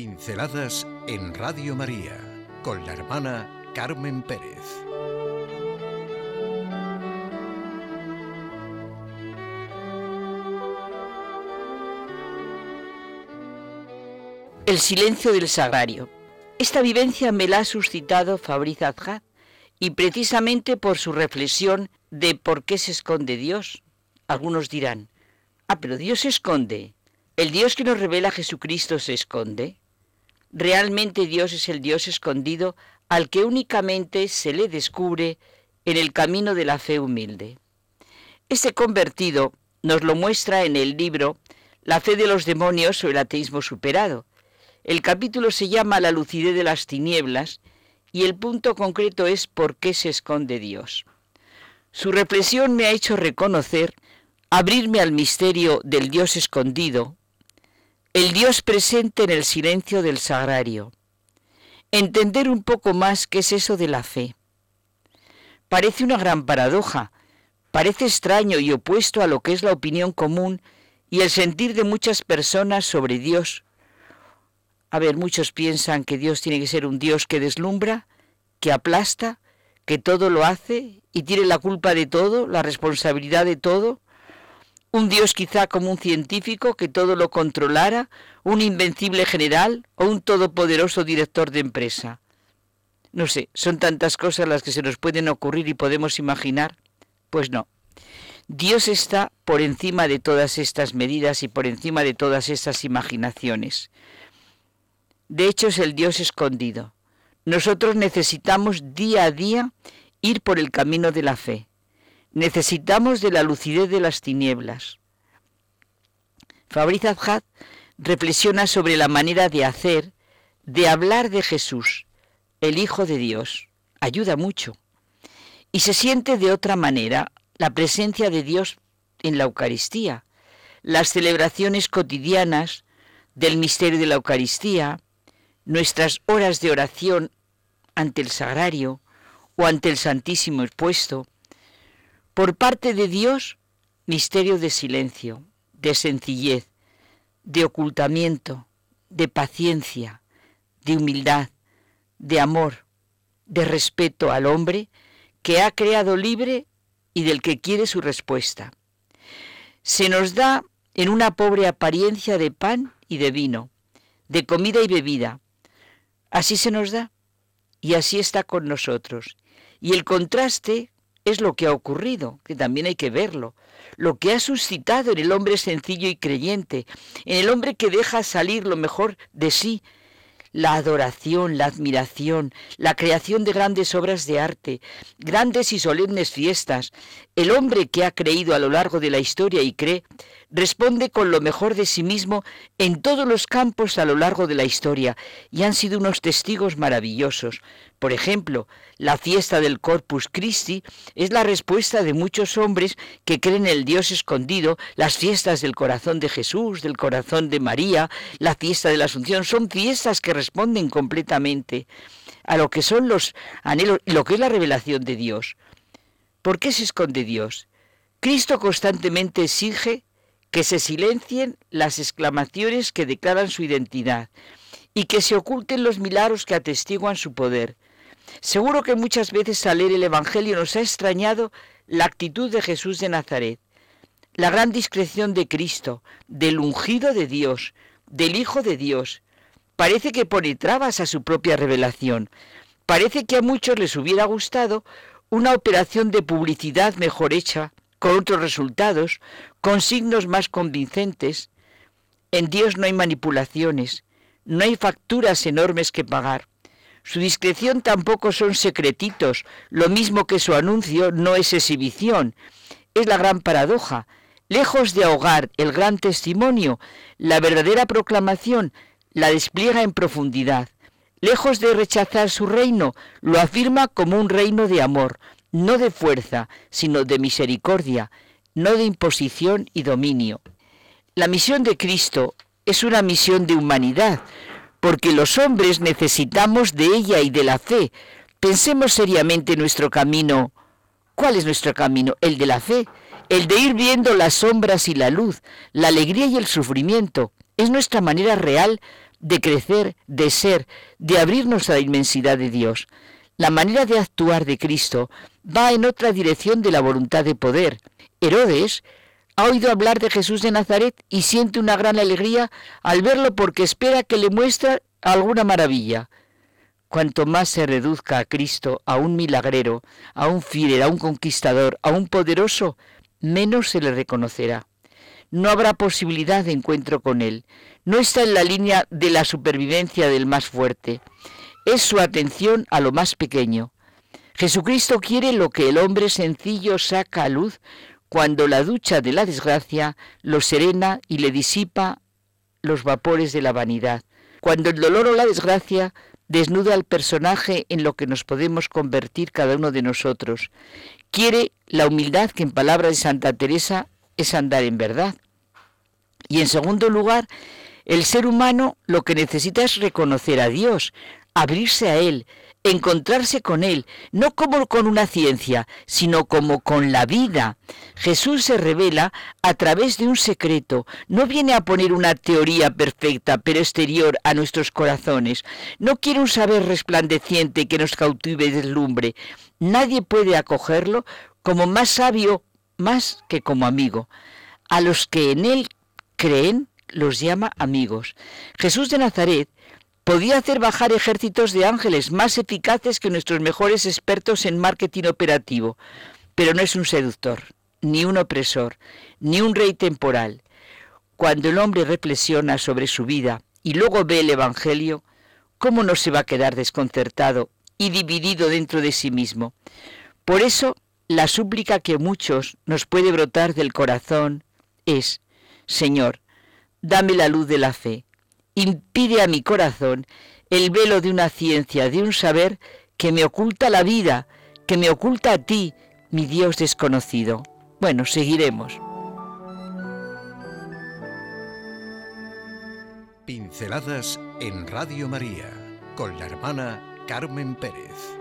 Pinceladas en Radio María con la hermana Carmen Pérez. El silencio del sagrario. Esta vivencia me la ha suscitado Fabriz Azhad y precisamente por su reflexión de por qué se esconde Dios. Algunos dirán, ah, pero Dios se esconde. ¿El Dios que nos revela Jesucristo se esconde? Realmente Dios es el Dios escondido al que únicamente se le descubre en el camino de la fe humilde. Este convertido nos lo muestra en el libro La fe de los demonios o el ateísmo superado. El capítulo se llama La lucidez de las tinieblas y el punto concreto es ¿por qué se esconde Dios? Su reflexión me ha hecho reconocer, abrirme al misterio del Dios escondido, el Dios presente en el silencio del sagrario. Entender un poco más qué es eso de la fe. Parece una gran paradoja, parece extraño y opuesto a lo que es la opinión común y el sentir de muchas personas sobre Dios. A ver, muchos piensan que Dios tiene que ser un Dios que deslumbra, que aplasta, que todo lo hace y tiene la culpa de todo, la responsabilidad de todo, un Dios quizá como un científico que todo lo controlara, un invencible general o un todopoderoso director de empresa. No sé, son tantas cosas las que se nos pueden ocurrir y podemos imaginar. Pues no. Dios está por encima de todas estas medidas y por encima de todas estas imaginaciones. De hecho es el Dios escondido. Nosotros necesitamos día a día ir por el camino de la fe. Necesitamos de la lucidez de las tinieblas. Fabriz Abjad reflexiona sobre la manera de hacer, de hablar de Jesús, el Hijo de Dios. Ayuda mucho. Y se siente de otra manera la presencia de Dios en la Eucaristía, las celebraciones cotidianas del misterio de la Eucaristía, nuestras horas de oración ante el sagrario o ante el Santísimo expuesto, por parte de Dios, misterio de silencio, de sencillez, de ocultamiento, de paciencia, de humildad, de amor, de respeto al hombre que ha creado libre y del que quiere su respuesta. Se nos da en una pobre apariencia de pan y de vino, de comida y bebida. Así se nos da y así está con nosotros. Y el contraste es lo que ha ocurrido, que también hay que verlo, lo que ha suscitado en el hombre sencillo y creyente, en el hombre que deja salir lo mejor de sí, la adoración, la admiración, la creación de grandes obras de arte, grandes y solemnes fiestas. El hombre que ha creído a lo largo de la historia y cree, responde con lo mejor de sí mismo en todos los campos a lo largo de la historia y han sido unos testigos maravillosos. Por ejemplo, la fiesta del Corpus Christi es la respuesta de muchos hombres que creen en el Dios escondido, las fiestas del corazón de Jesús, del corazón de María, la fiesta de la Asunción, son fiestas que responden completamente a lo que son los anhelos y lo que es la revelación de Dios. ¿Por qué se esconde Dios? Cristo constantemente exige que se silencien las exclamaciones que declaran su identidad y que se oculten los milagros que atestiguan su poder. Seguro que muchas veces al leer el Evangelio nos ha extrañado la actitud de Jesús de Nazaret, la gran discreción de Cristo, del ungido de Dios, del Hijo de Dios. Parece que pone trabas a su propia revelación. Parece que a muchos les hubiera gustado una operación de publicidad mejor hecha, con otros resultados, con signos más convincentes. En Dios no hay manipulaciones, no hay facturas enormes que pagar. Su discreción tampoco son secretitos, lo mismo que su anuncio no es exhibición. Es la gran paradoja. Lejos de ahogar el gran testimonio, la verdadera proclamación la despliega en profundidad. Lejos de rechazar su reino, lo afirma como un reino de amor, no de fuerza, sino de misericordia, no de imposición y dominio. La misión de Cristo es una misión de humanidad, porque los hombres necesitamos de ella y de la fe. Pensemos seriamente nuestro camino. ¿Cuál es nuestro camino? El de la fe, el de ir viendo las sombras y la luz, la alegría y el sufrimiento. Es nuestra manera real de crecer, de ser, de abrirnos a la inmensidad de Dios. La manera de actuar de Cristo va en otra dirección de la voluntad de poder. Herodes ha oído hablar de Jesús de Nazaret y siente una gran alegría al verlo porque espera que le muestre alguna maravilla. Cuanto más se reduzca a Cristo, a un milagrero, a un fiel, a un conquistador, a un poderoso, menos se le reconocerá. No habrá posibilidad de encuentro con él. No está en la línea de la supervivencia del más fuerte. Es su atención a lo más pequeño. Jesucristo quiere lo que el hombre sencillo saca a luz cuando la ducha de la desgracia lo serena y le disipa los vapores de la vanidad, cuando el dolor o la desgracia desnuda al personaje en lo que nos podemos convertir cada uno de nosotros. Quiere la humildad que en palabras de Santa Teresa es andar en verdad. Y en segundo lugar, el ser humano lo que necesita es reconocer a Dios, abrirse a Él, encontrarse con Él, no como con una ciencia, sino como con la vida. Jesús se revela a través de un secreto, no viene a poner una teoría perfecta, pero exterior a nuestros corazones, no quiere un saber resplandeciente que nos cautive y deslumbre. Nadie puede acogerlo como más sabio, más que como amigo. A los que en Él creen, los llama amigos. Jesús de Nazaret podía hacer bajar ejércitos de ángeles más eficaces que nuestros mejores expertos en marketing operativo, pero no es un seductor, ni un opresor, ni un rey temporal. Cuando el hombre reflexiona sobre su vida y luego ve el Evangelio, ¿cómo no se va a quedar desconcertado y dividido dentro de sí mismo? Por eso, la súplica que muchos nos puede brotar del corazón es, Señor, dame la luz de la fe impide a mi corazón el velo de una ciencia, de un saber que me oculta la vida, que me oculta a ti, mi Dios desconocido. Bueno, seguiremos. Pinceladas en Radio María con la hermana Carmen Pérez.